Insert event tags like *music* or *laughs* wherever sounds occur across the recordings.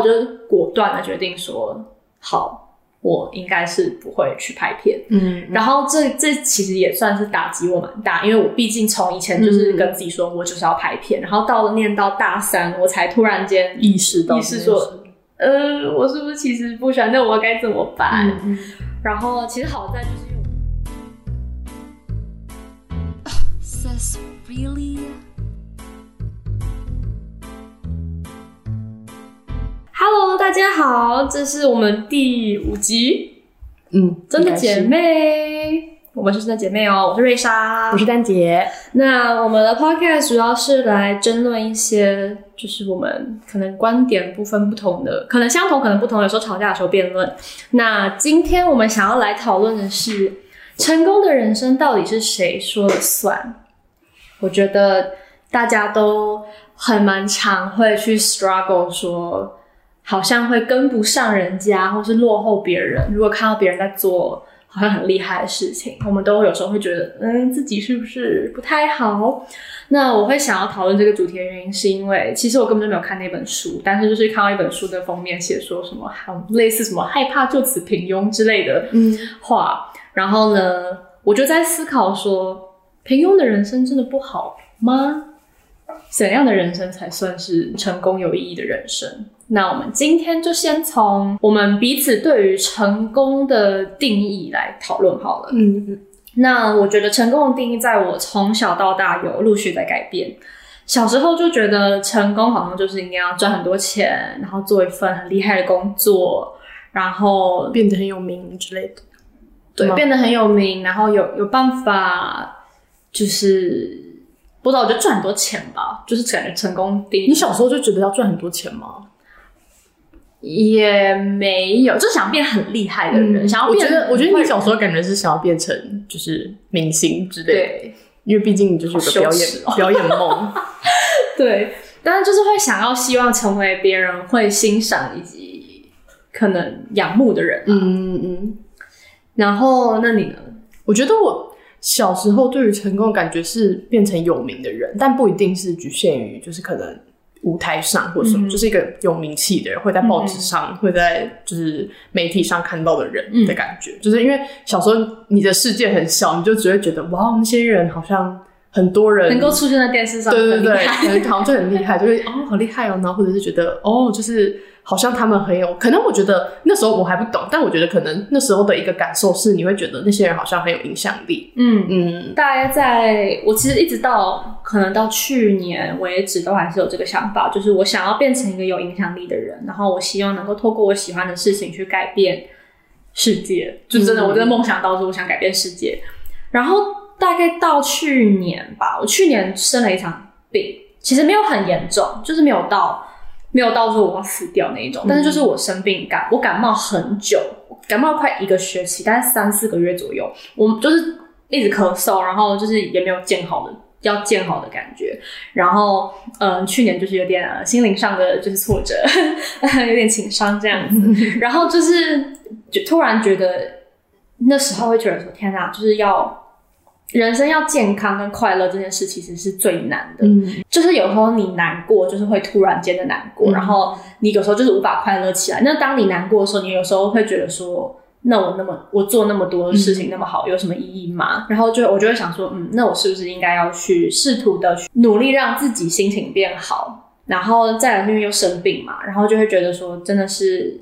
我就果断的决定说，好，我应该是不会去拍片。嗯，然后这这其实也算是打击我蛮大，因为我毕竟从以前就是跟自己说我就是要拍片，然后到了念到大三，我才突然间意识到意识说，呃，我是不是其实不喜欢？那我该怎么办？嗯然后其实好在就是因为我 Sis, really? Hello，大家好，这是我们第五集嗯，真的姐妹，我们是真的姐妹哦，我是瑞莎，我是丹姐，那我们的 podcast 主要是来争论一些，就是我们可能观点部分不同的，可能相同，可能不同，有时候吵架，的时候辩论。那今天我们想要来讨论的是，成功的人生到底是谁说了算？我觉得大家都很蛮常会去 struggle 说。好像会跟不上人家，或是落后别人。如果看到别人在做好像很厉害的事情，我们都会有时候会觉得，嗯，自己是不是不太好？那我会想要讨论这个主题的原因，是因为其实我根本就没有看那本书，但是就是看到一本书的封面写说什么，好类似什么害怕就此平庸之类的嗯话，然后呢，我就在思考说，平庸的人生真的不好吗？怎样的人生才算是成功有意义的人生？那我们今天就先从我们彼此对于成功的定义来讨论好了。嗯嗯那我觉得成功的定义，在我从小到大有陆续在改变。小时候就觉得成功好像就是应该要赚很多钱，然后做一份很厉害的工作，然后变得很有名之类的。对变得很有名，然后有有办法，就是不知道，我就赚很多钱吧，就是感觉成功定义。你小时候就觉得要赚很多钱吗？也没有，就想变很厉害的人，想要变。嗯我觉得，我觉得你小时候感觉是想要变成就是明星之类的，对因为毕竟你就是有个表演、*laughs* 表演梦。*laughs* 对，但是就是会想要希望成为别人会欣赏以及可能仰慕的人。嗯嗯，然后，那你呢？我觉得我小时候对于成功的感觉是变成有名的人，但不一定是局限于就是可能舞台上或什么，嗯就是一个有名气的人，会在报纸上、会在就是媒体上看到的人的感觉。就是因为小时候你的世界很小，你就只会觉得哇，那些人好像很多人能够出现在电视上，对对对，好像就很厉害，就是哦好厉害哦，然后或者是觉得哦就是好像他们很有，可能我觉得那时候我还不懂，但我觉得可能那时候的一个感受是，你会觉得那些人好像很有影响力。嗯。嗯大概在我其实一直到可能到去年为止，都还是有这个想法，就是我想要变成一个有影响力的人，然后我希望能够透过我喜欢的事情去改变世界。就真的，嗯我真的梦想到是我想改变世界。然后大概到去年吧，我去年生了一场病，其实没有很严重，就是没有到没有到说我要死掉那一种，但是就是我生病感，我感冒很久，感冒快一个学期，大概三四个月左右，我就是一直咳嗽，然后就是也没有见好的。要见好的感觉，然后嗯、呃去年就是有点、呃、心灵上的就是挫折，*laughs* 有点情伤这样子，*laughs* 然后就是就突然觉得那时候会觉得说天哪，就是要人生要健康跟快乐这件事其实是最难的，嗯就是有时候你难过，就是会突然间的难过，嗯然后你有时候就是无法快乐起来。那当你难过的时候，你有时候会觉得说，那我那么我做那么多事情那么好，有什么意义吗？然后就我就会想说，嗯，那我是不是应该要去试图的去努力让自己心情变好？然后再来是因为又生病嘛，然后就会觉得说，真的是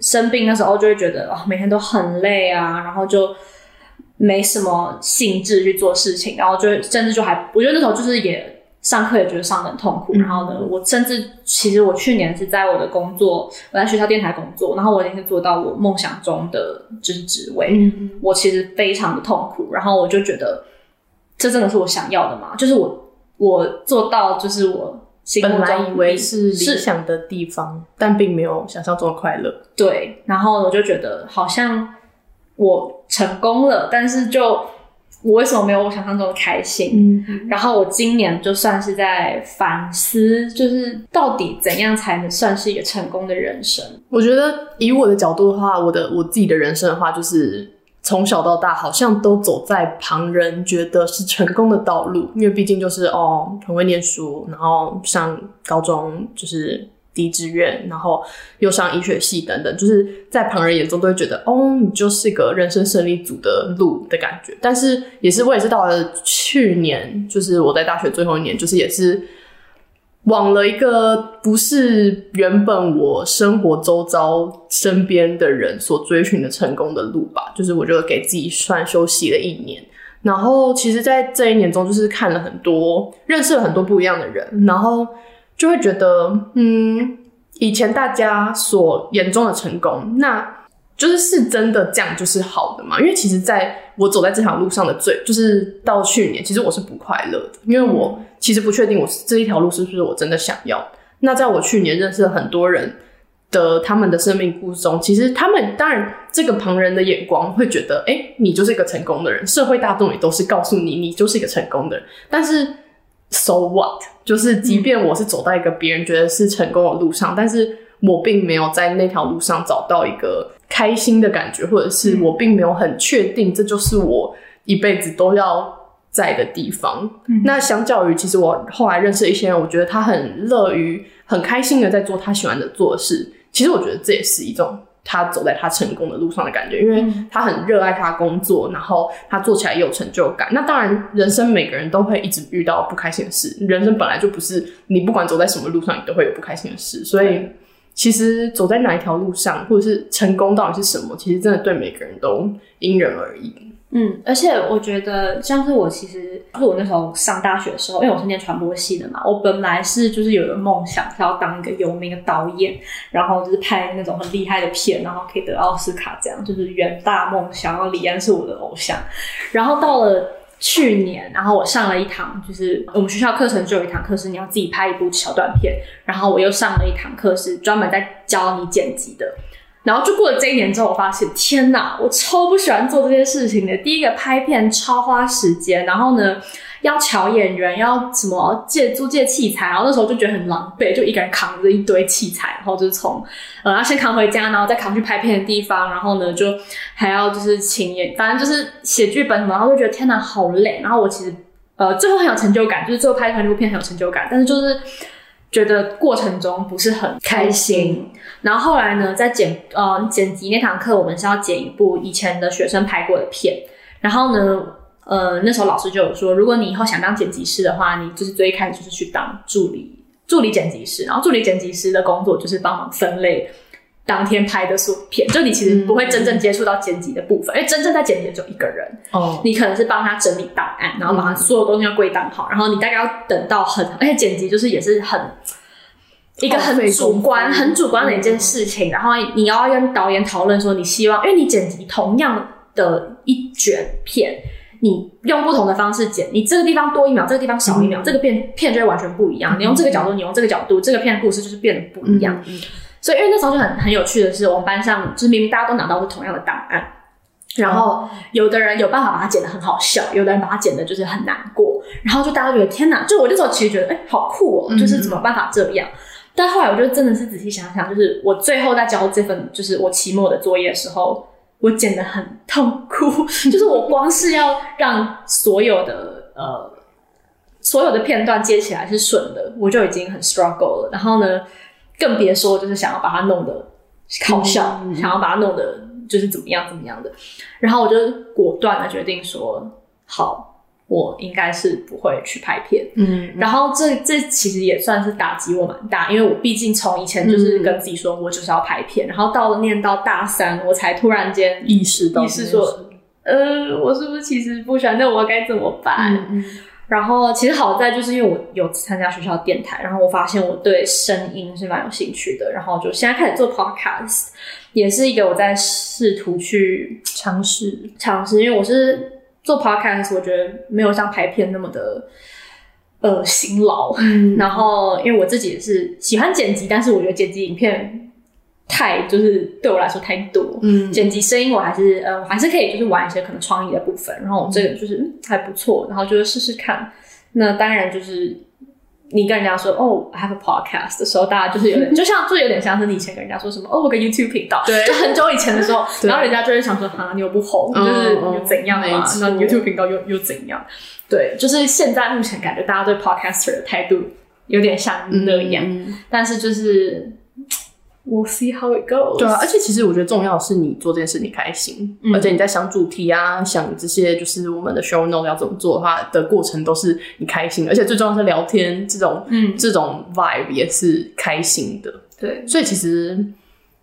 生病的时候就会觉得哦，每天都很累啊，然后就没什么兴致去做事情，然后就甚至就还，我觉得那时候就是也上课也觉得上的很痛苦，嗯然后呢，我甚至其实我去年是在我的工作，我在学校电台工作，然后我已经是做到我梦想中的就是职位，嗯我其实非常的痛苦，然后我就觉得这真的是我想要的吗？就是我我做到就是我心目中本来以为是理是想的地方，但并没有想象中的快乐。对，然后我就觉得好像我成功了，但是就我为什么没有我想象中的开心？嗯然后我今年就算是在反思，就是到底怎样才能算是一个成功的人生？我觉得以我的角度的话，我的我自己的人生的话，就是从小到大好像都走在旁人觉得是成功的道路，因为毕竟就是哦很会念书，然后上高中就是低志愿，然后又上医学系等等，就是在旁人眼中都会觉得，哦，你就是个人生胜利组的路的感觉。但是也是我也是到了去年，就是我在大学最后一年，就是也是往了一个不是原本我生活周遭身边的人所追寻的成功的路吧。就是我就给自己算休息了一年。然后，其实，在这一年中，就是看了很多，认识了很多不一样的人，然后就会觉得，嗯，以前大家所眼中的成功，那就是是真的这样就是好的嘛？因为其实，在我走在这条路上的最，就是到去年，其实我是不快乐的，因为我其实不确定我这一条路是不是我真的想要。那在我去年认识了很多人。的他们的生命故事中，其实他们当然这个旁人的眼光会觉得，哎，你就是一个成功的人，社会大众也都是告诉你，你就是一个成功的人。但是，so what？就是即便我是走到一个别人觉得是成功的路上，但是我并没有在那条路上找到一个开心的感觉，或者是我并没有很确定这就是我一辈子都要在的地方。那相较于，其实我后来认识一些人，我觉得他很乐于、很开心的在做他喜欢的做事。其实我觉得这也是一种他走在他成功的路上的感觉，因为他很热爱他工作，然后他做起来也有成就感。那当然，人生每个人都会一直遇到不开心的事，人生本来就不是你不管走在什么路上，你都会有不开心的事。所以，其实走在哪一条路上，或者是成功到底是什么，其实真的对每个人都因人而异。嗯，而且我觉得，像是我其实，就是我那时候上大学的时候，因为我是念传播系的嘛，我本来是就是有个梦想，是要当一个有名的导演，然后就是拍那种很厉害的片，然后可以得奥斯卡，这样就是远大梦想。然后李安是我的偶像。然后到了去年，然后我上了一堂，就是我们学校课程就有一堂课是你要自己拍一部小短片，然后我又上了一堂课是专门在教你剪辑的。然后就过了这一年之后，我发现天哪，我超不喜欢做这些事情的。第一个拍片超花时间，然后呢要瞧演员，要什么借租借器材，然后那时候就觉得很狼狈，就一个人扛着一堆器材，然后就是从 *laughs* 呃要先扛回家，然后再扛去拍片的地方，然后呢就还要就是请演，反正就是写剧本什么，然后就觉得天哪好累。然后我其实呃最后很有成就感，就是最后拍出来这部片很有成就感，但是就是。觉得过程中不是很开心，然后后来呢，在剪呃剪辑那堂课，我们是要剪一部以前的学生拍过的片，然后呢，呃那时候老师就有说，如果你以后想当剪辑师的话，你就是最一开始就是去当助理助理剪辑师，然后助理剪辑师的工作就是帮忙分类。当天拍的所片，就你其实不会真正接触到剪辑的部分，因为真正在剪辑的只有一个人。哦，你可能是帮他整理档案，然后把他所有东西要归档好，然后你大概要等到很，而且剪辑就是也是很一个很主观、很主观的一件事情，然后你要跟导演讨论说你希望，因为你剪辑同样的一卷片，你用不同的方式剪，你这个地方多一秒，这个地方少一秒，这个片片就会完全不一样。你用这个角度，你用这个角度，这个片的故事就是变得不一样。所以，因为那时候就很很有趣的是，我们班上就是明明大家都拿到是同样的档案，然后有的人有办法把它剪得很好笑，有的人把它剪得就是很难过，然后就大家觉得天哪！就我那时候其实觉得，哎，好酷哦，就是怎么办法这样？但后来我就真的是仔细想想，就是我最后在交这份就是我期末的作业的时候，我剪得很痛苦，*laughs* 就是我光是要让所有的呃所有的片段接起来是顺的，我就已经很 struggle 了。然后呢？更别说就是想要把它弄得好笑，想要把它弄得就是怎么样怎么样的，然后我就果断的决定说，好，我应该是不会去拍片。嗯，然后这这其实也算是打击我蛮大，因为我毕竟从以前就是跟自己说我就是要拍片，然后到了念到大三，我才突然间意识到，意识说，呃，我是不是其实不喜欢？那我该怎么办？然后其实好在就是因为我有参加学校电台，然后我发现我对声音是蛮有兴趣的，然后就现在开始做 podcast，也是一个我在试图去尝试尝试，因为我是做 podcast，我觉得没有像拍片那么的呃辛劳，*laughs* 然后因为我自己也是喜欢剪辑，但是我觉得剪辑影片。太就是对我来说太多，嗯，剪辑声音我还是呃我还是可以就是玩一些可能创意的部分，然后我这个就是还不错，然后就是试试看。那当然就是你跟人家说哦，I have a podcast 的时候，大家就是有点 *laughs* 就像就有点像是你以前跟人家说什么哦，我个 YouTube 频道，对，就很久以前的时候，*laughs* 然后人家就会想说哈，你又不红，就是又怎样嘛？那 YouTube 频道又又怎样？对，就是现在目前感觉大家对 podcaster 的态度有点像那样，嗯。但是就是，we'll see how it goes。对啊，而且其实我觉得重要的是你做这件事你开心，嗯而且你在想主题啊，想这些就是我们的 show note 要怎么做的话的过程都是你开心，而且最重要是聊天这种嗯，这种 vibe 也是开心的，对，所以其实。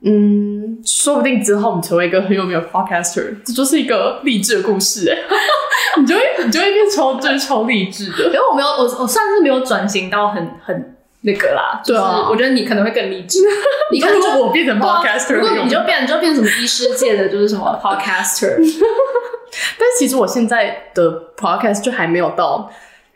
嗯，说不定之后你成为一个很有名的 podcaster，这就是一个励志的故事 *laughs* 哎，你就会你就会变超就是超励志的。因为我没有，我我算是没有转型到很很那个啦。对啊就是我觉得你可能会更励志。*laughs* 你看如果我变成 podcaster，如果你就变，你就变什么医师界的，就是什么 podcaster。但其实我现在的 podcast 就还没有到，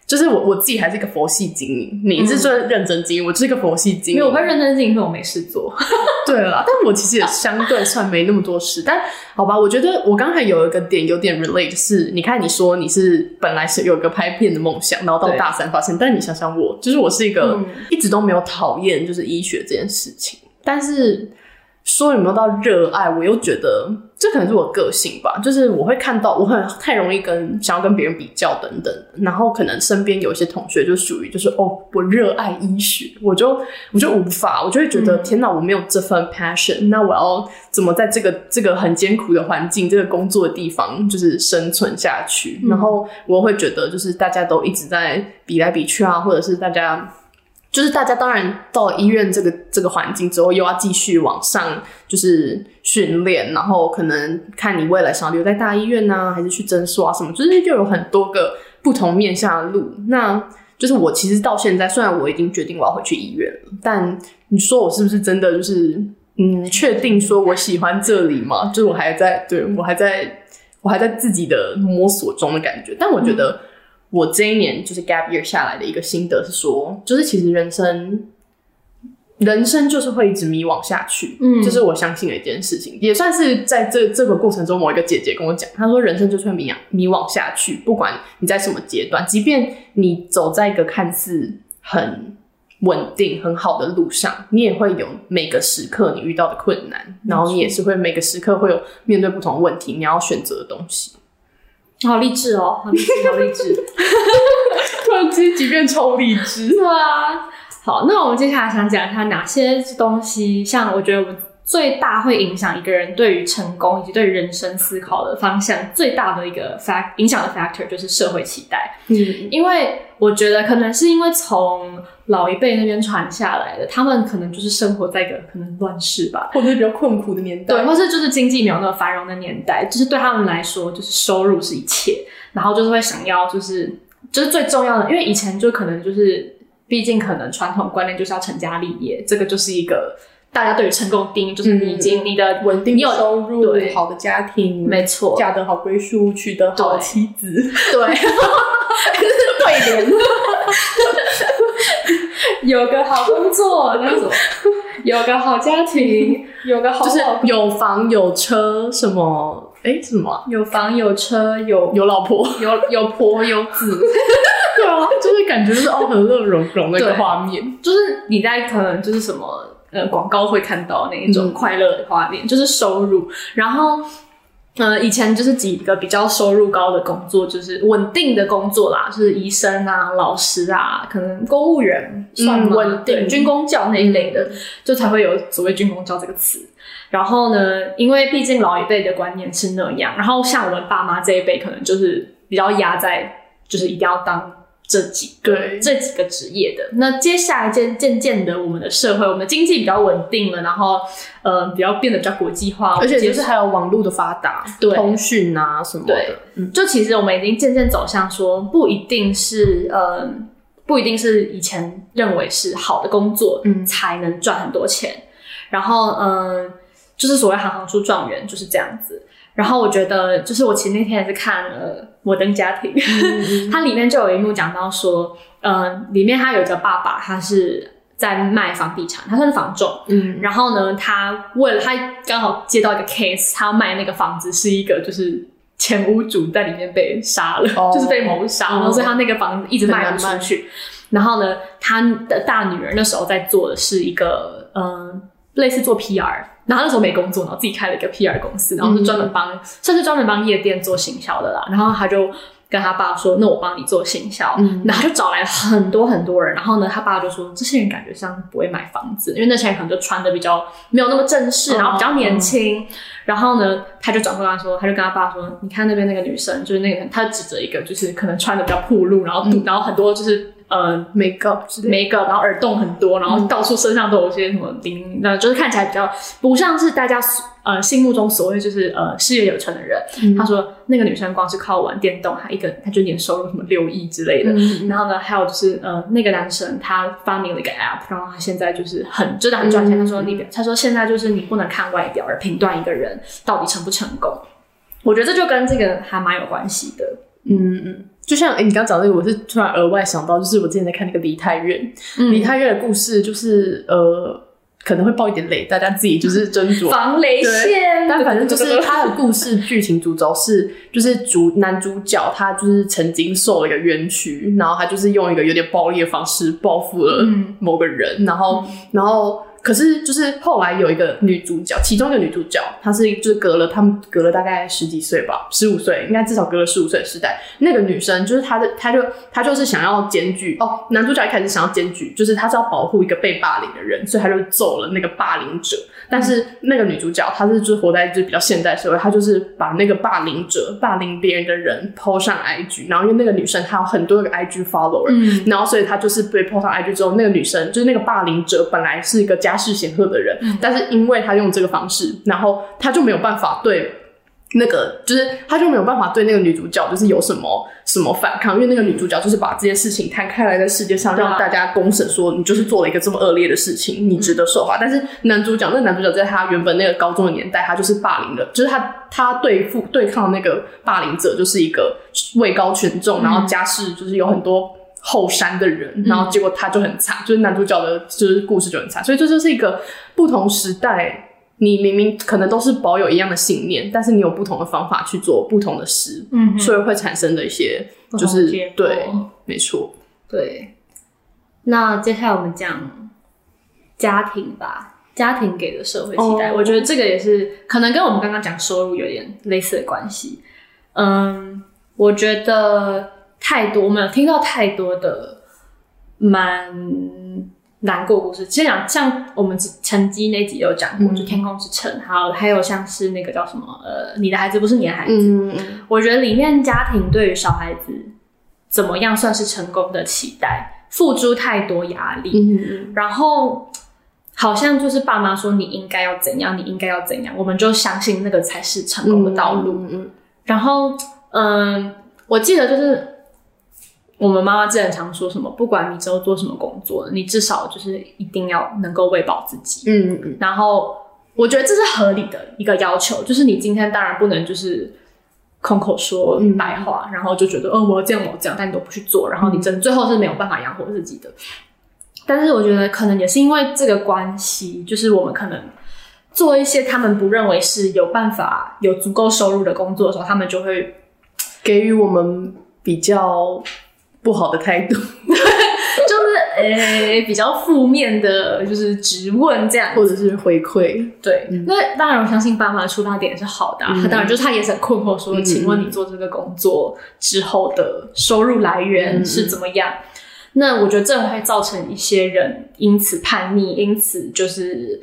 就是我我自己还是一个佛系经营，你是真的认真经营，我就是一个佛系经营。因为我会认真经营，因为我没事做。*laughs* 对了啦，但我其实也相对算没那么多事。但好吧，我觉得我刚才有一个点有点 relate，是你看你说你是本来是有一个拍片的梦想，然后到大三发现，但你想想我，就是我是一个嗯一直都没有讨厌就是医学这件事情，但是说有没有到热爱，我又觉得这可能是我个性吧，就是我会看到我很太容易跟想要跟别人比较等等，然后可能身边有一些同学就属于就是哦，我热爱医学，我就我就无法，我就会觉得、嗯天哪，我没有这份 passion，那我要怎么在这个这个很艰苦的环境、这个工作的地方就是生存下去？然后我会觉得就是大家都一直在比来比去啊，或者是大家。就是大家当然到医院这个这个环境之后，又要继续往上，就是训练，然后可能看你未来想留在大医院呢、还是去诊所啊什么，就是就有很多个不同面向的路。那就是我其实到现在，虽然我已经决定我要回去医院了，但你说我是不是真的就是嗯，确定说我喜欢这里吗？就是我还在对我还在我还在自己的摸索中的感觉。但我觉得我这一年就是 gap year 下来的一个心得是说，就是其实人生。人生就是会一直迷惘下去，嗯这是我相信的一件事情，也算是在这这个过程中，某一个姐姐跟我讲，她说人生就是会迷惘迷惘下去，不管你在什么阶段，即便你走在一个看似很稳定很好的路上，你也会有每个时刻你遇到的困难，然后你也是会每个时刻会有面对不同的问题，你要选择的东西。好励志哦，好励志，好励志。*laughs* 突然之间，即便超励志，对啊，好，那我们接下来想讲一下哪些东西，像我觉得我们最大会影响一个人对于成功以及对于人生思考的方向最大的一个 fact 影响的 factor 就是社会期待。嗯，因为我觉得可能是因为从老一辈那边传下来的，他们可能就是生活在一个可能乱世吧，或者是比较困苦的年代，对，或是就是经济没有那么繁荣的年代，就是对他们来说，就是收入是一切，然后就是会想要就是就是最重要的，因为以前就可能就是，毕竟可能传统观念就是要成家立业，这个就是一个大家对于成功定义，就是你已经、你的稳定你有收入对，好的家庭，没错，嫁得好归宿，娶得好妻子，对，对。联，*laughs* 有个好工作，那什么，*laughs* 有个好家庭，有个好就是有房有车，什么？哎什么啊、有房有车有有老婆，有有婆有子，*laughs* 对啊，就是感觉就是哦和乐融融那个对。画面，就是你在可能就是什么呃广告会看到那一种嗯快乐的画面，就是收入，然后。呃，以前就是几个比较收入高的工作，就是稳定的工作啦，就是医生啊、老师啊，可能公务员算稳定对军工教那一类的，就才会有所谓军工教这个词。然后呢，因为毕竟老一辈的观念是那样，然后像我们爸妈这一辈，可能就是比较压在，就是一定要当这几个对这几个职业的。那接下来渐渐渐的，我们的社会，我们的经济比较稳定了，然后呃，比较变得比较国际化，而且就是还有网络的发达，对通讯啊什么的对，嗯，就其实我们已经渐渐走向说，不一定是呃，不一定是以前认为是好的工作，嗯才能赚很多钱。然后嗯、呃就是所谓行行出状元就是这样子。然后我觉得，就是我前那天也是看了《摩登家庭》*laughs* 它里面就有一幕讲到说，呃，里面他有一个爸爸，他是在卖房地产，他算是房仲，嗯，然后呢，他为了他刚好接到一个 case，他要卖那个房子是一个就是前屋主在里面被杀了，哦。就是被谋杀，哦。然后所以他那个房子一直卖不出去。然后呢，他的大女儿那时候在做的是一个嗯、呃类似做 PR，然后那时候没工作，然后自己开了一个 PR 公司，然后是专门帮、算是专门帮夜店做行销的啦。然后他就跟他爸说，那我帮你做行销，嗯。然后就找来很多很多人，然后呢，他爸就说这些人感觉像不会买房子，因为那些人可能就穿的比较没有那么正式，哦。然后比较年轻，然后呢，他就转过来说，他就跟他爸说，你看那边那个女生，就是那个人，他指着一个就是可能穿的比较暴露，然后肚，然后很多就是呃 make up 之类的。每个，然后耳洞很多，然后到处身上都有些什么钉，那就是看起来比较不像是大家呃心目中所谓就是呃事业有成的人。他说那个女生光是靠玩电动，她一个她就年收入什么六亿之类的。嗯然后呢，还有就是呃那个男生他发明了一个 app，然后他现在就是很真的很赚钱。嗯他说你他说现在就是你不能看外表而评断一个人到底成不成功。我觉得这就跟这个还蛮有关系的。嗯嗯，就像诶你刚讲这个，我是突然额外想到，就是我之前在看那个梨泰院，嗯梨泰院的故事，就是呃可能会爆一点雷，大家自己就是斟酌。防雷线，但反正就是 *laughs* 他的故事剧情主轴是，就是主男主角他就是曾经受了一个冤屈，然后他就是用一个有点暴力的方式报复了嗯。某个人，然后然后可是就是后来有一个女主角，其中一个女主角她是就是隔了他们隔了大概十几岁吧，十五岁，应该至少隔了十五岁的时代。那个女生就是她的，她就她就是想要检举哦，男主角一开始想要检举，就是他是要保护一个被霸凌的人，所以他就揍了那个霸凌者。但是那个女主角她是就是活在就是比较现代社会，她就是把那个霸凌者、霸凌别人的人 PO 上 IG，然后因为那个女生她有很多个 IG follower，、嗯然后所以她就是被 PO 上 IG 之后，那个女生就是那个霸凌者本来是一个家世显赫的人，但是因为他用这个方式，然后他就没有办法对。那个就是，他就没有办法对那个女主角就是有什么什么反抗，因为那个女主角就是把这件事情摊开来在世界上，让大家公审说你就是做了一个这么恶劣的事情，你值得受罚。但是男主角，那男主角在他原本那个高中的年代，他就是霸凌的，就是他他对付对抗那个霸凌者，就是一个位高权重，然后家世就是有很多后山的人，然后结果他就很惨，就是男主角的就是故事就很惨，所以这就是一个不同时代。你明明可能都是保有一样的信念，但是你有不同的方法去做不同的事，嗯所以会产生的一些就是对，没错。对，那接下来我们讲家庭吧，家庭给的社会期待哦我觉得这个也是可能跟我们刚刚讲收入有点类似的关系。嗯，我觉得太多，我们有听到太多的蛮难过故事。其实讲像我们成绩那集有讲过，嗯。就《天空之城》，还有还有像是那个叫什么呃，你的孩子不是你的孩子，嗯嗯我觉得里面家庭对于小孩子怎么样算是成功的期待，付出太多压力，嗯然后好像就是爸妈说你应该要怎样，你应该要怎样，我们就相信那个才是成功的道路。嗯嗯。然后，嗯，我记得就是我们妈妈之前常说什么，不管你之后做什么工作，你至少就是一定要能够喂饱自己。嗯嗯然后我觉得这是合理的一个要求，就是你今天当然不能就是空口说白话，然后就觉得哦我要这样我要这样，但你都不去做，然后你真最后是没有办法养活自己的。但是我觉得可能也是因为这个关系，就是我们可能做一些他们不认为是有办法有足够收入的工作的时候，他们就会给予我们比较不好的态度。*laughs* 就是诶、比较负面的，就是质问这样或者是回馈，对，那当然，我相信爸妈的出发点是好的、啊。他当然就是他也是很困惑，说，嗯请问你做这个工作之后的收入来源是怎么样？那我觉得这会造成一些人因此叛逆，因此就是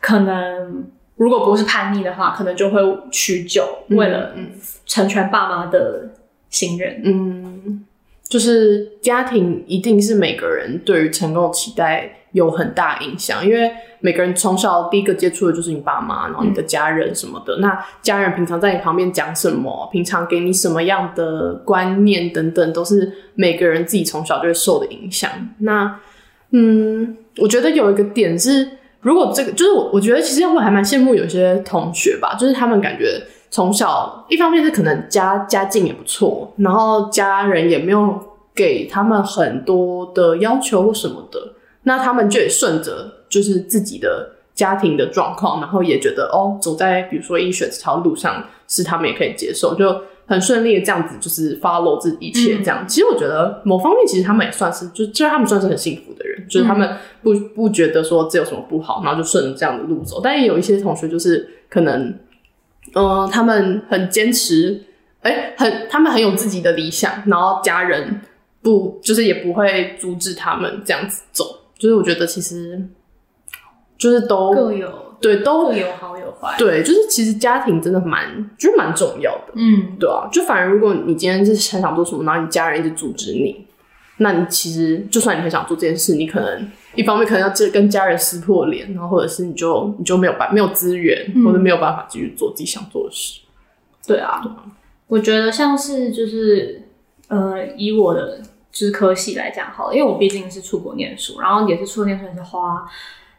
可能如果不是叛逆的话，可能就会取酒，为了成全爸妈的信任。嗯，就是家庭一定是每个人对于成功的期待有很大影响，因为每个人从小第一个接触的就是你爸妈，然后你的家人什么的。那家人平常在你旁边讲什么，平常给你什么样的观念等等，都是每个人自己从小就会受的影响。那嗯，我觉得有一个点是，如果这个就是我，我觉得其实我还蛮羡慕有些同学吧，就是他们感觉从小一方面是可能家家境也不错，然后家人也没有给他们很多的要求或什么的，那他们就也顺着就是自己的家庭的状况，然后也觉得哦，走在比如说医学这条路上是他们也可以接受，就很顺利的这样子，就是 follow 这一切这样。其实我觉得某方面，其实他们也算是，就就是他们算是很幸福的人，就是他们不不觉得说这有什么不好，然后就顺着这样的路走。但也有一些同学就是可能，嗯、他们很坚持。哎、很他们很有自己的理想，然后家人不就是也不会阻止他们这样子走，就是我觉得其实就是都各有对都各有好有坏。对，就是其实家庭真的蛮就是蛮重要的，嗯，对啊，就反而如果你今天是很想做什么，然后你家人一直阻止你，那你其实就算你很想做这件事，你可能一方面可能要这跟家人撕破脸，然后或者是你就你就没有办没有资源，嗯或者没有办法继续做自己想做的事。对啊，我觉得像是就是呃，以我的就是科系来讲好了，因为我毕竟是出国念书，然后也是出国念书也是花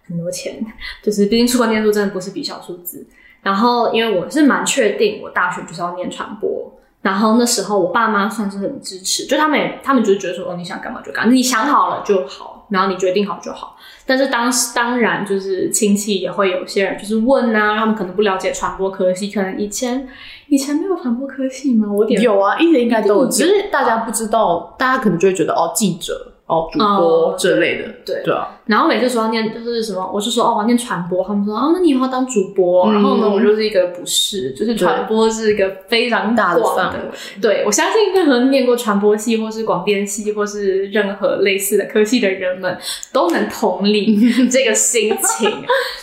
很多钱，就是毕竟出国念书真的不是笔小数字。然后因为我是蛮确定我大学就是要念传播，然后那时候我爸妈算是很支持，就他们也他们就是觉得说哦你想干嘛就干嘛，你想好了就好，然后你决定好就好。但是当时当然就是亲戚也会有些人就是问啊，他们可能不了解传播科系，可能以前以前没有传播科系吗？我点有啊，一直应该都有只是大家不知道，大家可能就会觉得哦，记者、哦，主播哦这类的，对对啊，然后每次说要念就是什么，我就说哦，我要念传播，他们说哦，那你以后要当主播。嗯然后呢，我就是一个不是，就是传播是一个非常大的范围。对，我相信任何念过传播系，或是广电系，或是任何类似的科系的人们，都能同理 *laughs* 这个心情。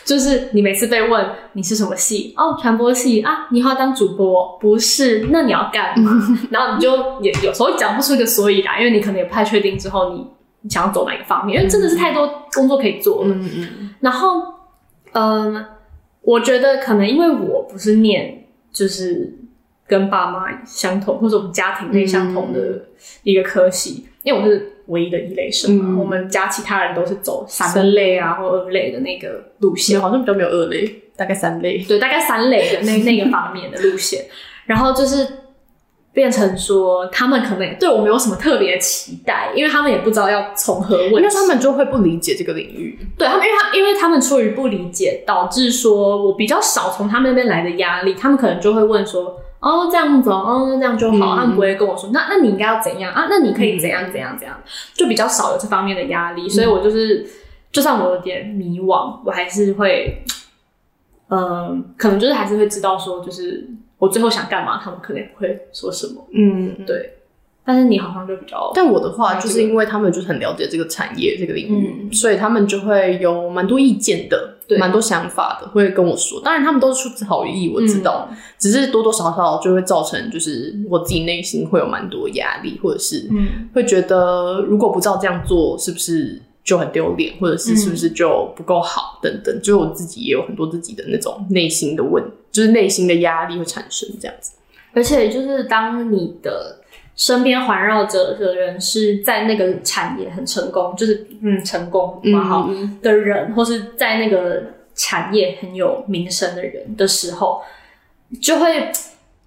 就是你每次被问你是什么系，哦，传播系啊，你以后要当主播，不是？那你要干嘛？*laughs* 然后你就也有时候讲不出一个所以然，因为你可能也不太确定之后你你想要走哪个方面，因为真的是太多工作可以做了。嗯嗯，然后，嗯，我觉得可能因为我不是念就是跟爸妈相同，或者我们家庭内相同的一个科系，因为我是唯一的一类生嘛，嗯我们家其他人都是走三类啊或二类的那个路线，好像比较没有二类，大概三类。对，大概三类的 *laughs* 那那个方面的路线，然后就是。变成说，他们可能也对我没有什么特别期待，因为他们也不知道要从何问。因为他们就会不理解这个领域，对他们，因为他因为他们出于不理解，导致说我比较少从他们那边来的压力，他们可能就会问说，哦这样子哦，哦这样就好，嗯他们不会跟我说，那那你应该要怎样？啊？那你可以怎样怎样怎样，就比较少有这方面的压力，所以我就是，就算我有点迷惘，我还是会，嗯，可能就是还是会知道说，就是我最后想干嘛，他们可能也不会说什么，嗯，对。但是你好像就比较，但我的话，嗯就是因为他们就是很了解这个产业、这个领域，嗯所以他们就会有蛮多意见的，对蛮多想法的，会跟我说。当然，他们都是出自好意，我知道，嗯只是多多少少就会造成，就是我自己内心会有蛮多压力，或者是嗯会觉得，如果不照这样做，是不是就很丢脸，或者是嗯是不是就不够好，等等。就是我自己也有很多自己的那种内心的问，就是内心的压力会产生这样子。而且就是当你的身边环绕着的人是在那个产业很成功，就是嗯成功蛮好嗯的人，或是在那个产业很有名声的人的时候，就会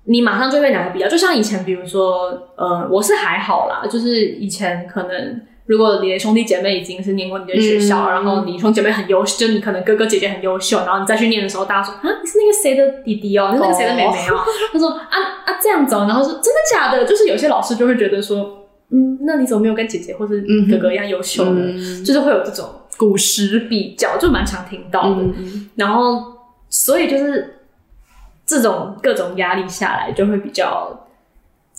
你马上就会拿个比较，就像以前比如说呃，我是还好啦，就是以前可能。如果你的兄弟姐妹已经是念过你的学校，嗯然后你兄弟姐妹很优秀，就你可能哥哥姐姐很优秀，然后你再去念的时候，大家说啊，你是那个谁的弟弟哦，你是那个谁的妹妹哦。他说啊啊这样子哦，然后说真的假的？就是有些老师就会觉得说，嗯，那你怎么没有跟姐姐或是哥哥一样优秀呢？嗯，就是会有这种古时，比较，就蛮常听到的。嗯然后，所以就是这种各种压力下来，就会比较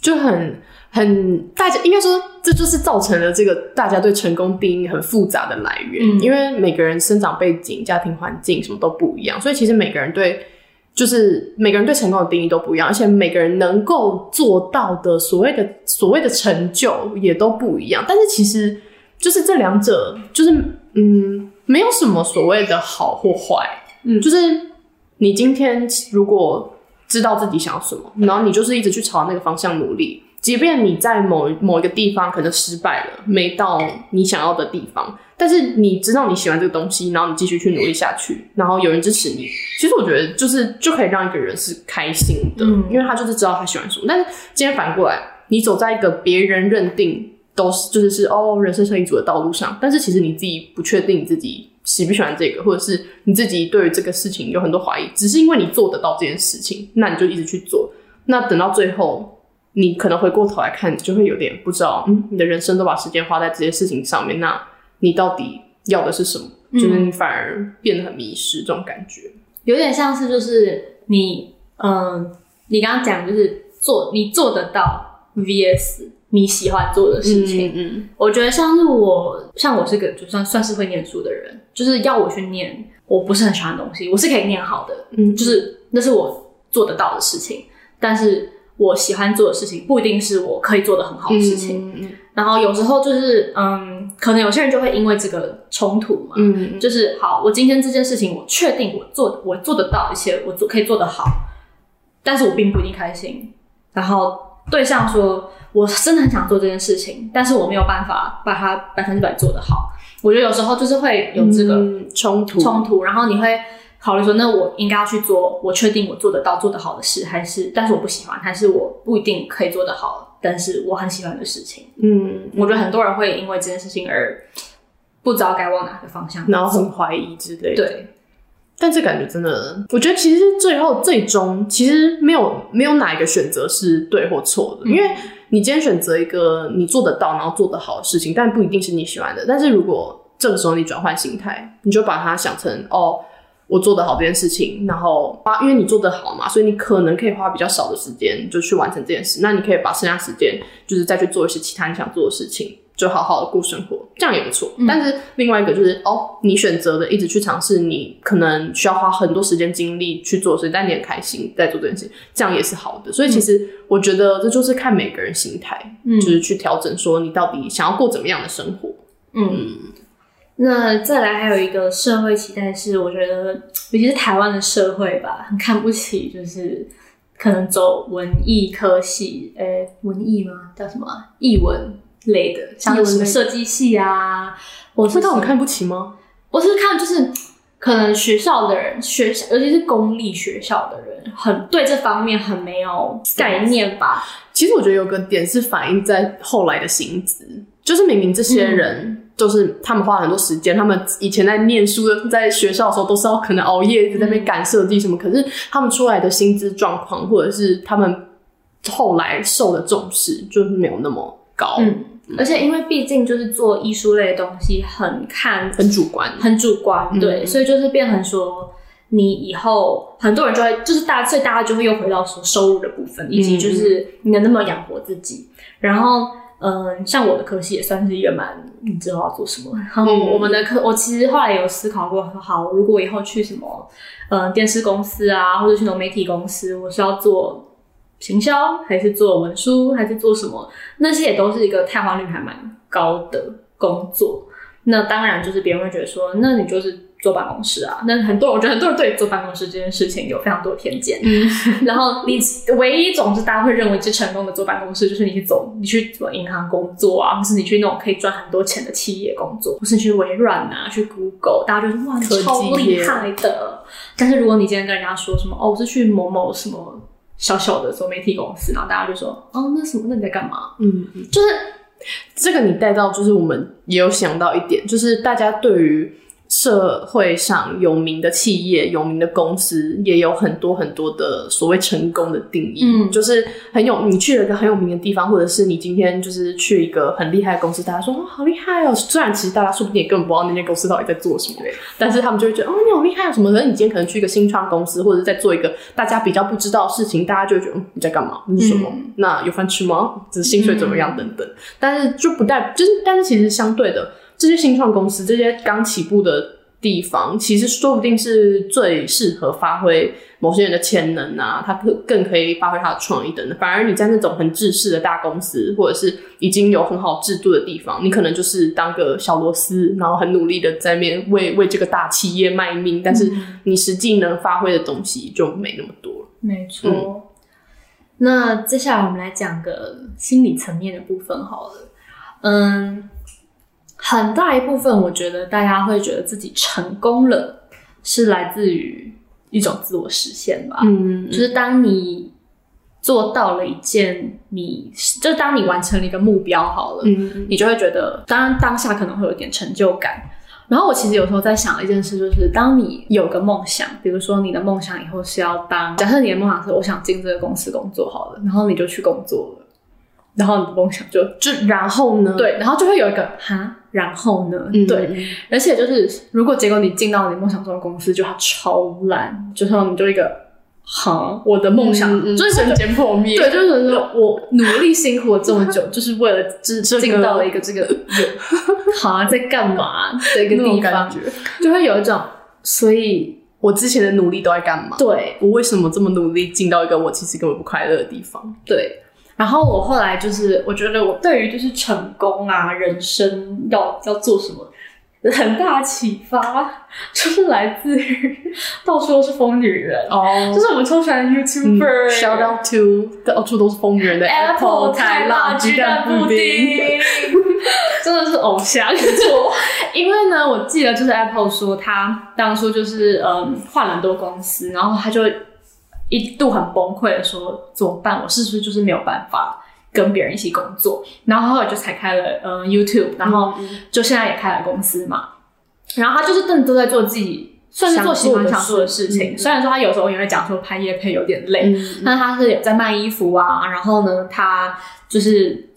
就很很大家应该说，这就是造成了这个大家对成功定义很复杂的来源，嗯因为每个人生长背景、家庭环境什么都不一样，所以其实每个人对。就是每个人对成功的定义都不一样，而且每个人能够做到的所谓的所谓的成就也都不一样。但是其实就是这两者，就是嗯，没有什么所谓的好或坏。嗯就是你今天如果知道自己想要什么，然后你就是一直去朝那个方向努力，即便你在某某一个地方可能失败了，没到你想要的地方，但是你知道你喜欢这个东西，然后你继续去努力下去，然后有人支持你，其实我觉得就是就可以让一个人是开心的，嗯因为他就是知道他喜欢什么。但是今天反过来，你走在一个别人认定都是就是是哦人生胜利组的道路上，但是其实你自己不确定你自己喜不喜欢这个，或者是你自己对于这个事情有很多怀疑，只是因为你做得到这件事情，那你就一直去做。那等到最后，你可能回过头来看，你就会有点不知道，嗯，你的人生都把时间花在这些事情上面，那你到底要的是什么？就是你反而变得很迷失，这种感觉。有点像是就是你，嗯，你刚刚讲就是做你做得到 vs 你喜欢做的事情。嗯我觉得像是我，像我是个就算算是会念书的人，就是要我去念我不是很喜欢的东西，我是可以念好的，嗯就是那是我做得到的事情，但是我喜欢做的事情不一定是我可以做的很好的事情。嗯然后有时候就是嗯，可能有些人就会因为这个冲突嘛，嗯就是好，我今天这件事情我确定我做我做得到，而且我做可以做得好，但是我并不一定开心。然后对象说，我真的很想做这件事情，但是我没有办法把它百分之百做得好。我觉得有时候就是会有这个嗯冲突冲突，然后你会考虑说，那我应该要去做我确定我做得到、做得好的事，还是但是我不喜欢，还是我不一定可以做得好，但是我很喜欢的事情。嗯，我觉得很多人会因为这件事情而不知道该往哪个方向，然后很怀疑之类的。对，但这感觉真的，我觉得其实最后最终其实没有没有哪一个选择是对或错的，因为你今天选择一个你做得到然后做得好的事情，但不一定是你喜欢的。但是如果这个时候你转换心态，你就把它想成哦，我做得好这件事情，然后啊，因为你做得好嘛，所以你可能可以花比较少的时间就去完成这件事，那你可以把剩下时间就是再去做一些其他你想做的事情。就好好的过生活，这样也不错。但是另外一个就是哦，你选择的一直去尝试，你可能需要花很多时间精力去做的事，但你很开心在做这件事情，这样也是好的。所以其实我觉得这就是看每个人心态，嗯就是去调整说你到底想要过怎么样的生活。嗯。那再来还有一个社会期待是，我觉得尤其是台湾的社会吧，很看不起，就是可能走文艺科系，诶、文艺吗？叫什么啊艺文类的，像什么设计系啊，我是什么会到你看不起吗？我是看就是可能学校的人，学校尤其是公立学校的人，很对这方面很没有概念吧。其实我觉得有个点是反映在后来的薪资，就是明明这些人。就是他们花了很多时间，他们以前在念书的，在学校的时候都是要可能熬夜一直在那边赶设计什么，可是他们出来的薪资状况，或者是他们后来受的重视，就是没有那么高，嗯，而且因为毕竟就是做艺术类的东西，很看很主观。很主观，对，嗯所以就是变成说，你以后很多人就会就是大家，所以大家就会又回到说收入的部分，以及就是你能不能养活自己。然后，嗯、像我的科系也算是一个蛮你知道要做什么。然后嗯我们的科，我其实后来有思考过，好，如果以后去什么，呃，电视公司啊，或者去那种媒体公司，我是要做行销，还是做文书，还是做什么？那些也都是一个太换率还蛮高的工作。那当然就是别人会觉得说，那你就是坐办公室啊。那很多人，我觉得很多人对坐办公室这件事情有非常多偏见。嗯，*laughs* 然后你唯一一种是大家会认为是成功的坐办公室，就是你去走，你去做银行工作啊，或是你去那种可以赚很多钱的企业工作，或是你去微软啊，去 Google，大家就说哇，你超厉害的。但是如果你今天跟人家说什么哦，我是去某某什么小小的做媒体公司，然后大家就说哦，那什么，那你在干嘛？嗯，就是这个你带到，就是我们也有想到一点，就是大家对于社会上有名的企业、有名的公司，也有很多很多的所谓成功的定义。嗯就是很有你去了一个很有名的地方，或者是你今天就是去一个很厉害的公司，大家说哦好厉害哦。虽然其实大家说不定也根本不知道那间公司到底在做什么，*laughs* 但是他们就会觉得哦你好厉害啊什么的。你今天可能去一个新创公司，或者是在做一个大家比较不知道的事情，大家就会觉得嗯你在干嘛？你是什么？嗯那有饭吃吗？这薪水怎么样？等等。但是就不带，就是但是其实相对的，这些新创公司，这些刚起步的地方，其实说不定是最适合发挥某些人的潜能啊，他更更可以发挥他的创意等等。反而你在那种很制式的大公司，或者是已经有很好制度的地方，你可能就是当个小螺丝，然后很努力的在面为为这个大企业卖命，但是你实际能发挥的东西就没那么多了。没错。那接下来我们来讲个心理层面的部分好了。嗯，很大一部分我觉得大家会觉得自己成功了，是来自于一种自我实现吧。嗯就是当你做到了一件你，就是当你完成了一个目标好了，嗯你就会觉得，当然当下可能会有点成就感。然后我其实有时候在想一件事，就是当你有个梦想，比如说你的梦想以后是要当，假设你的梦想是我想进这个公司工作好了，然后你就去工作了，然后你的梦想就就然后呢？对，然后就会有一个哈，然后呢，嗯，对，而且就是，如果结果你进到你梦想中的公司，就它超烂，就像你就一个好，我的梦想、就是瞬间破灭。对，就是说我努力辛苦了这么久，*laughs* 就是为了就是进到了一个这个有 *laughs* 好啊，在干嘛的一个地方，感觉。就会有一种，所以我之前的努力都在干嘛？对我为什么这么努力进到一个我其实根本不快乐的地方？对。然后我后来就是，我觉得我对于就是成功啊，人生要要做什么，*laughs* 很大的启发，就是来自于 *laughs* 到处都是疯女人，哦。就是我们超喜欢的 YouTuber、Shout out to 到处都是疯女人的 Apple 太辣鸡蛋布丁。真的是偶像，没错。因为呢，我记得就是 Apple 说他当初就是嗯换了很多公司，然后他就一度很崩溃的说怎么办？我是不是就是没有办法跟别人一起工作？然后后来就才开了嗯 YouTube，然后就现在也开了公司嘛。然后他就是真的都在做自己。算是做喜欢想做的事情，嗯虽然说他有时候也会讲说拍夜配有点累，嗯但他是有在卖衣服啊，然后呢，他就是，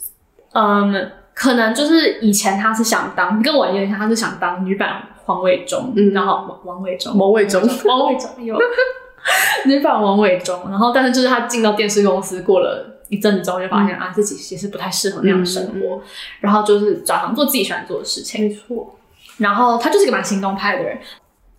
嗯，可能就是以前他是想当跟我有点像，他是想当女版黄伟忠，嗯然后王王伟忠，王伟忠 *laughs* 王伟忠有女版王伟忠，然后但是就是他进到电视公司过了一阵子之后，就发现、啊自己其实不太适合那样的生活，然后就是转行做自己喜欢做的事情，没错，然后他就是一个蛮行动派的人。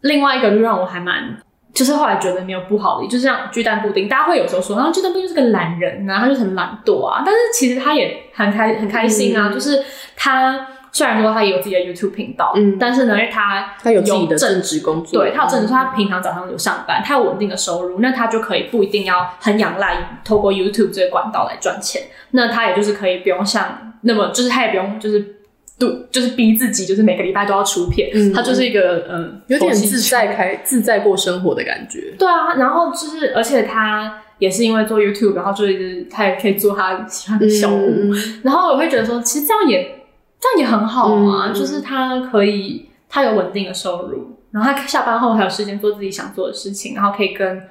另外一个就让我还蛮，就是后来觉得没有不好的，就是像巨蛋布丁，大家会有时候说，然后巨蛋布丁就是个懒人啊，他就很懒惰啊。但是其实他也很开很开心啊，嗯就是他虽然说他也有自己的 YouTube 频道，嗯但是呢，他他有自己的正正职工作，对他有正职，说他平常早上有上班，他有稳定的收入，那他就可以不一定要很仰赖透过 YouTube 这个管道来赚钱。那他也就是可以不用像那么，就是他也不用就是度，就是逼自己，就是每个礼拜都要出片。嗯他就是一个嗯，有点自在开自在过生活的感觉。对啊，然后就是，而且他也是因为做 YouTube，然后就是他也可以做他喜欢的小屋，嗯然后我会觉得说，其实这样也这样也很好啊，嗯就是他可以他有稳定的收入，然后他下班后还有时间做自己想做的事情，然后可以跟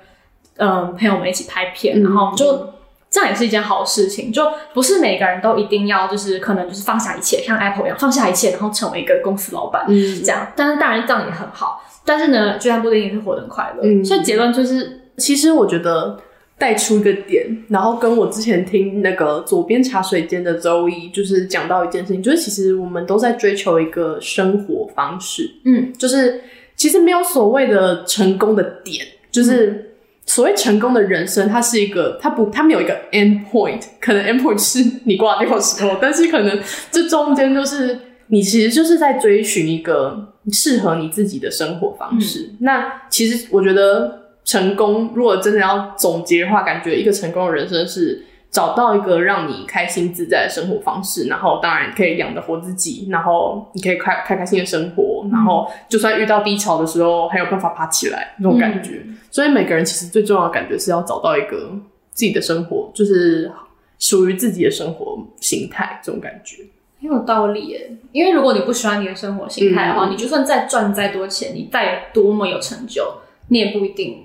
嗯朋友们一起拍片，嗯然后就。这样也是一件好事情，就不是每个人都一定要就是可能就是放下一切，像 Apple 一样放下一切，然后成为一个公司老板，嗯这样。但是当然这样也很好，但是呢，居然不一定是活得很快乐。嗯所以结论就是，其实我觉得带出一个点，然后跟我之前听那个左边茶水间的周一，就是讲到一件事情，就是其实我们都在追求一个生活方式，嗯，就是其实没有所谓的成功的点，就是。所谓成功的人生，它是一个，它不，它没有一个 end point，可能 end point 是你挂掉的时候，但是可能这中间就是你其实就是在追寻一个适合你自己的生活方式。那其实我觉得成功，如果真的要总结的话，感觉一个成功的人生是找到一个让你开心自在的生活方式，然后当然可以养得活自己，然后你可以开开开心的生活，然后就算遇到低潮的时候，还有办法爬起来那种感觉。所以每个人其实最重要的感觉是要找到一个自己的生活，就是属于自己的生活形态这种感觉。很有道理耶。因为如果你不喜欢你的生活形态的话，嗯你就算再赚再多钱，你再多么有成就，你也不一定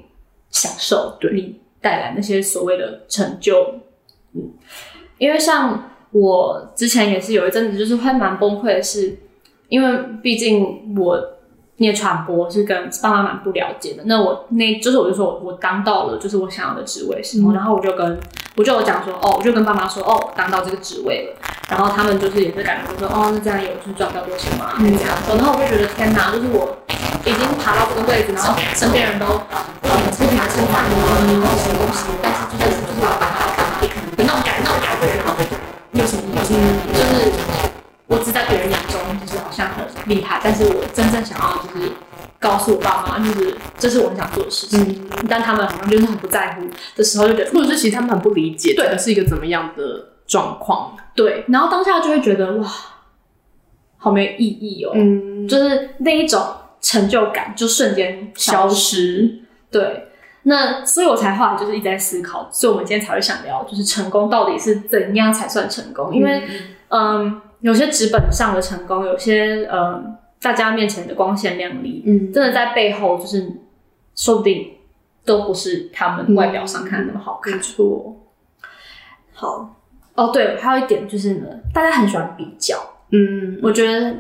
享受对你带来那些所谓的成就。嗯，因为像我之前也是有一阵子，就是会蛮崩溃的是，因为毕竟我。念传播是跟爸妈蛮不了解的，那我那就是我就说我我当到了就是我想要的职位时候，然后我就跟我就有讲说哦，我就跟爸妈说哦，我当到这个职位了，然后他们就是也是感觉说哦，那这样有就是赚不到多钱吗？还是这样说？然后我就觉得天哪，就是我已经爬到这个位置，然后身边人都呃称他称赞我，恭喜恭喜，但是就是就是我把他看的那种感那种感觉，然后有什么有什么就是。我只在别人眼中就是好像很厉害，但是我真正想要就是告诉我爸妈，就是这是我很想做的事情，但他们好像就是很不在乎的时候，就觉得或者是其实他们很不理解，对，是一个怎么样的状况？对，然后当下就会觉得哇，好没有意义哦，嗯，就是那一种成就感就瞬间消失。对，那所以我才后来就是一直在思考，所以我们今天才会想聊，就是成功到底是怎样才算成功？因为嗯，有些纸本上的成功，有些嗯大家面前的光鲜亮丽，嗯。真的在背后就是说不定都不是他们外表上看的那么好看。没错，好，哦对，还有一点就是呢，大家很喜欢比较，嗯，我觉得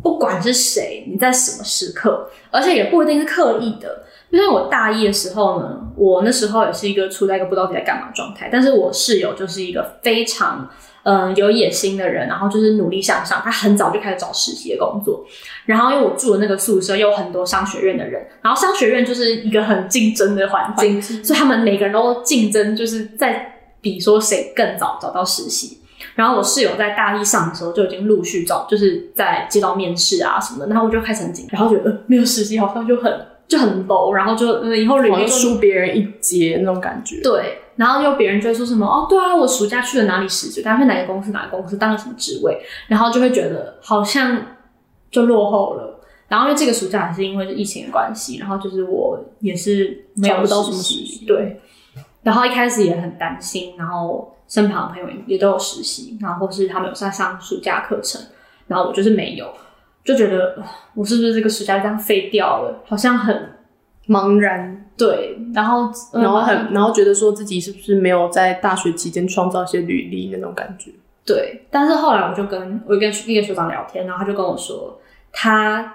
不管是谁，你在什么时刻，而且也不一定是刻意的，就像我大一的时候呢，我那时候也是一个处在一个不知道自己在干嘛状态，但是我室友就是一个非常嗯、呃有野心的人，然后就是努力向上，他很早就开始找实习的工作。然后因为我住的那个宿舍又有很多商学院的人，然后商学院就是一个很竞争的环境，所以他们每个人都竞争，就是在比说谁更早找到实习。然后我室友在大一上的时候就已经陆续找，就是在接到面试啊什么的，然后我就开始很紧张，然后觉得、呃、没有实习好像就很就很 low，然后就、呃、以后履历就输别人一截那种感觉。对，然后又别人就会说什么哦，对啊，我暑假去了哪里实习，他去哪个公司哪个公司当了什么职位，然后就会觉得好像就落后了。然后因为这个暑假还是因为疫情的关系，然后就是我也是没有找不到什么实实习对。然后一开始也很担心，然后身旁的朋友也都有实习，然后或是他们有在上暑假课程，然后我就是没有，就觉得呃我是不是这个暑假就这样废掉了，好像很茫然，对，然后然后很，然后觉得说自己是不是没有在大学期间创造一些履历那种感觉。对，但是后来我就跟我跟一个学长聊天，然后他就跟我说，他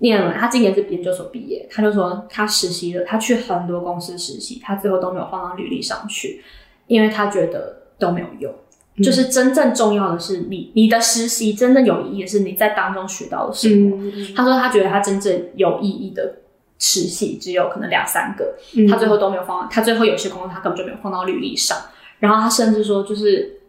念了，他今年是研究所毕业，他就说他实习了，他去很多公司实习，他最后都没有放到履历上去，因为他觉得都没有用。就是真正重要的是你你的实习真正有意义的是你在当中学到的什么。嗯，他说他觉得他真正有意义的实习只有可能两三个，嗯他最后都没有放到，他最后有些工作他根本就没有放到履历上。然后他甚至说，就是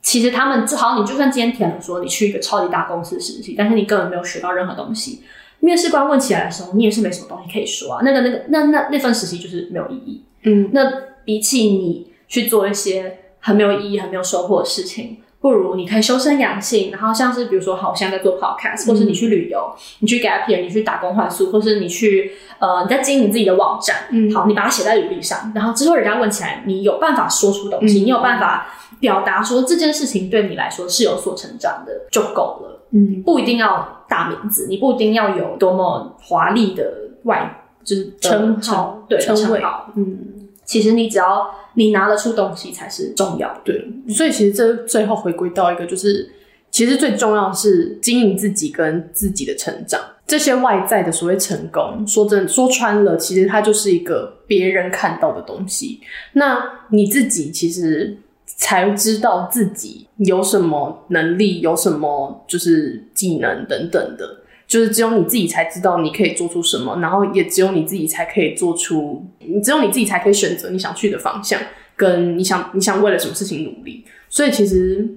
其实他们就好像你就算今天填了说你去一个超级大公司实习，但是你根本没有学到任何东西。面试官问起来的时候，你也是没什么东西可以说啊。那个、那个、那那那份实习就是没有意义。嗯，那比起你去做一些很没有意义、很没有收获的事情，不如你可以修身养性，然后像是比如说，好，我现在在做 podcast，或是你去旅游，你去 gap year，你去打工换宿，或是你去呃你在经营自己的网站，嗯好，你把它写在履历上，然后之后人家问起来，你有办法说出东西，嗯你有办法表达说这件事情对你来说是有所成长的，就够了。嗯，不一定要大名字，你不一定要有多么华丽的外就是称号对称号。嗯，其实你只要你拿得出东西才是重要的。对，所以其实这最后回归到一个，就是其实最重要的是经营自己跟自己的成长。这些外在的所谓成功，说真说穿了，其实它就是一个别人看到的东西。那你自己其实才知道自己有什么能力，有什么就是技能等等的。就是只有你自己才知道你可以做出什么，然后也只有你自己才可以做出，只有你自己才可以选择你想去的方向，跟你想你想为了什么事情努力。所以其实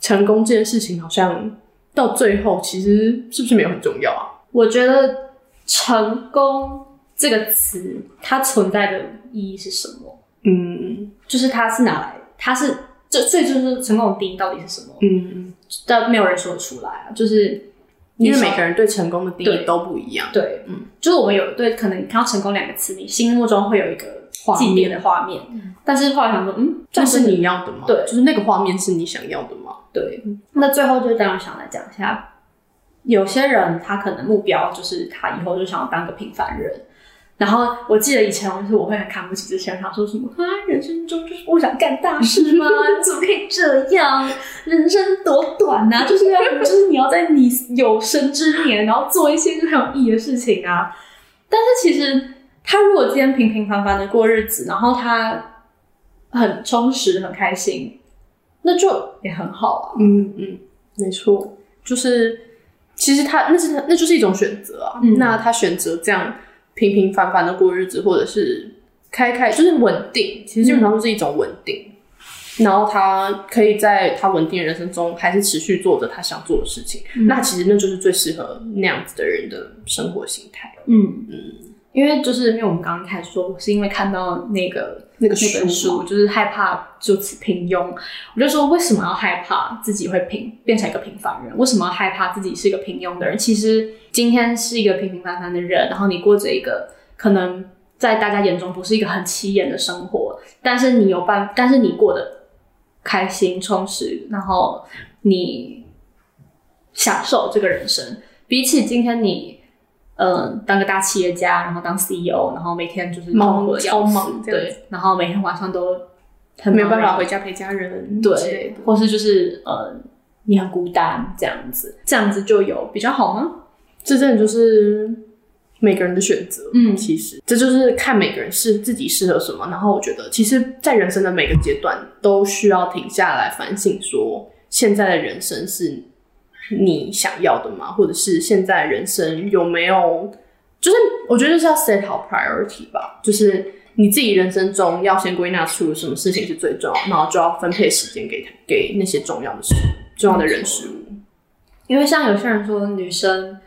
成功这件事情，好像到最后其实是不是没有很重要啊？我觉得“成功”这个词它存在的意义是什么？嗯就是它是拿来，它是这所以就是成功的定义到底是什么？嗯，但没有人说得出来啊。就是因为每个人对成功的定义都不一样。对，嗯，就是我们有对可能你看到“成功”两个词，你心目中会有一个画面既定的画面，但是后来想说，嗯，这这是你要的吗？对就是那个画面是你想要的吗？对，那最后就当然想来讲一下，有些人他可能目标就是他以后就想要当个平凡人。然后我记得以前就是我会很看不起这些人，想说什么啊，人生中就是不想干大事吗？你 *laughs* 怎么可以这样？人生多短呐、*laughs* 就是要就是你要在你有生之年，然后做一些就是很有意义的事情啊。但是其实他如果今天平平凡凡的过日子，然后他很充实、很开心，那就也很好啊。嗯嗯，没错，就是其实他那是他那就是一种选择啊。嗯那他选择这样平平凡凡的过日子，或者是开开就是稳定，其实基本上就是一种稳定。然后他可以在他稳定的人生中，还是持续做着他想做的事情。那其实那就是最适合那样子的人的生活形态。嗯嗯，因为就是因为我们刚刚开始说，我是因为看到那个那个那本书书，就是害怕就此平庸，我就说为什么要害怕自己会平变成一个平凡人？为什么要害怕自己是一个平庸的人？其实今天是一个平平凡凡的人，然后你过着一个可能在大家眼中不是一个很起眼的生活，但是你有办，但是你过得开心充实，然后你享受这个人生，比起今天你。嗯，当个大企业家，然后当 CEO，然后每天就是忙的超忙对，然后每天晚上都很没有办法回家陪家人对，或是就是呃，你很孤单这样子，这样子就有比较好吗？这真的就是每个人的选择。嗯其实这就是看每个人是自己适合什么。然后我觉得，其实，在人生的每个阶段都需要停下来反省，说现在的人生是你想要的吗？或者是现在人生有没有？就是我觉得就是要 set 好 priority 吧，就是你自己人生中要先归纳出什么事情是最重要，然后就要分配时间给给那些重要的事、重要的人事物。因为像有些人说女生，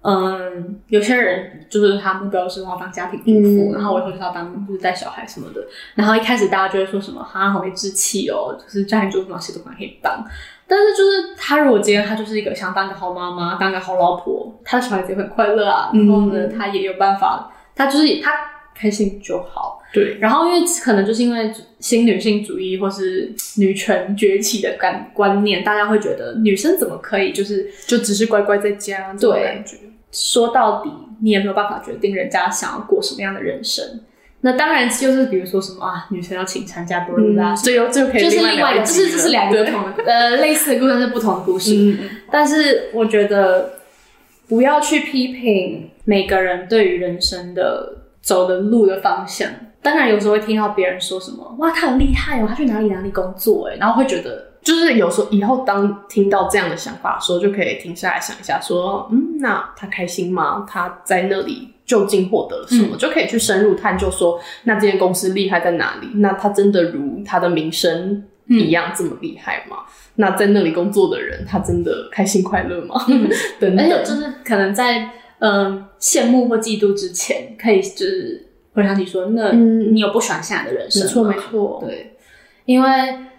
嗯，有些人就是他目标是要当家庭主妇，嗯然后我以后就是要当就是带小孩什么的。然后一开始大家就会说什么哈好没志气哦，就是家庭主妇哪些都可以当。但是就是她如果今天她就是一个想当个好妈妈，当个好老婆，她的小孩子也很快乐啊，然后呢，她也有办法，她就是她开心就好。对，然后因为可能就是因为新女性主义或是女权崛起的感观念，大家会觉得女生怎么可以就是就只是乖乖在家这种对感觉。说到底，你也没有办法决定人家想要过什么样的人生。那当然就是比如说什么啊，女生要请产假，不啦，这又这又可以就是另另外就是这是两个不同的呃类似的故事，是不同的故事。嗯，但是我觉得不要去批评每个人对于人生的走的路的方向。当然，有时候会听到别人说什么“哇，他很厉害哦，他去哪里哪里工作”哎，然后会觉得就是有时候以后当听到这样的想法的时候，就可以停下来想一下，说，嗯，那他开心吗？他在那里究竟获得了什么？就可以去深入探究说，那这间公司厉害在哪里？那他真的如他的名声一样这么厉害吗？那在那里工作的人，他真的开心快乐吗？*laughs* 等等，而且就是可能在嗯羡慕或嫉妒之前，可以就是回想起说，那嗯你有不喜欢现在的人生吗？没错没错，对，因为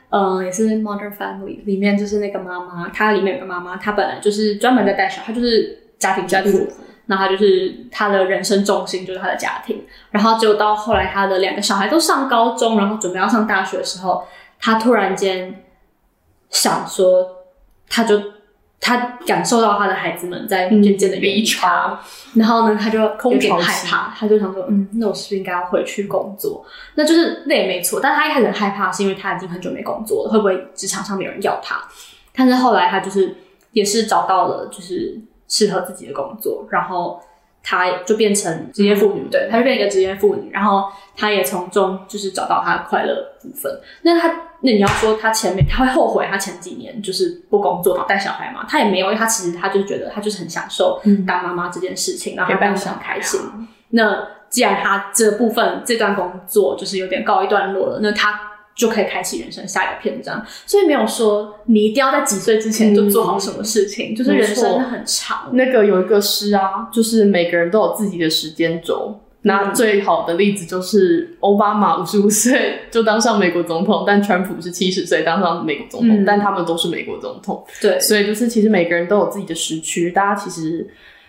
嗯、呃也是 Modern Family 里面就是那个妈妈，她里面有个妈妈，她本来就是专门在带小孩，她就是家庭家庭主妇。那他就是他的人生重心就是他的家庭，然后结果到后来他的两个小孩都上高中，然后准备要上大学的时候，他突然间想说，他就他感受到他的孩子们在渐渐的远离离她，然后呢，他就空有点害怕，他就想说，嗯，那我是不是应该要回去工作？那就是那也没错，但他一开始很害怕，是因为他已经很久没工作了，会不会职场上没有人要他？但是后来他就是也是找到了就是适合自己的工作，然后她就变成职业妇女，对，她就变成一个职业妇女，然后她也从中就是找到她的快乐部分。那她，那你要说她前面她会后悔她前几年就是不工作嘛带小孩嘛？她也没有，因为她其实她就觉得她就是很享受当妈妈这件事情，然后她当得陪伴小孩啊很开心。那既然她这部分这段工作就是有点告一段落了，那她就可以开启人生下一个篇章。所以没有说你一定要在几岁之前就做好什么事情，就是人生很长。那个有一个诗啊，就是每个人都有自己的时间轴。那最好的例子就是奥巴马五十五岁就当上美国总统，但川普是七十岁当上美国总统，嗯但他们都是美国总统。对，所以就是其实每个人都有自己的时区，大家其实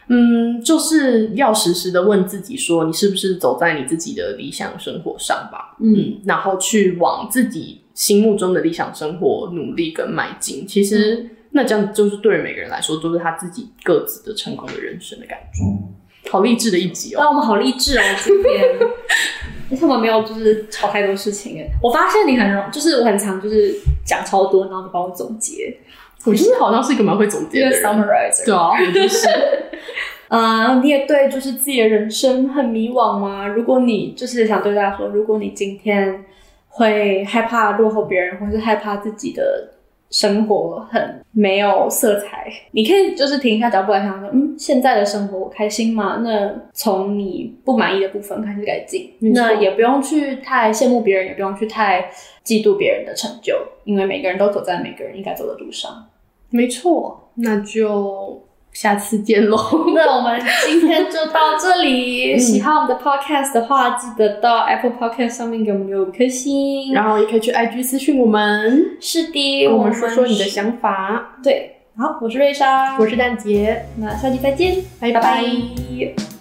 嗯，就是要时时的问自己说，你是不是走在你自己的理想生活上吧？嗯，嗯，然后去往自己心目中的理想生活努力跟迈进。其实、那这样就是对于每个人来说，都是他自己各自的成功的人生的感觉。好励志的一集哦！哇，我们好励志哦，今天。*laughs* 而且我们没有就是吵太多事情哎，我发现你很容，就是我很常就是讲超多，然后你帮我总结，我其实好像是一个蛮会总结的人，*laughs* summarizer。对啊，我就是。呃，你也对就是自己的人生很迷惘吗？如果你就是想对大家说，如果你今天会害怕落后别人，或是害怕自己的生活很没有色彩，你可以就是停一下脚步来想说，嗯，现在的生活我开心吗？那从你不满意的部分开始改进，那也不用去太羡慕别人，也不用去太嫉妒别人的成就，因为每个人都走在每个人应该走的路上。没错，那就下次见喽。*laughs* 那我们今天就到这里。喜欢我们的 podcast 的话，记得到 Apple Podcast 上面给我们留五颗星。然后也可以去 IG 私讯我们，是的，跟我们说说你的想法。对。好，我是瑞莎，我是蛋姐，那下期再见，拜拜拜拜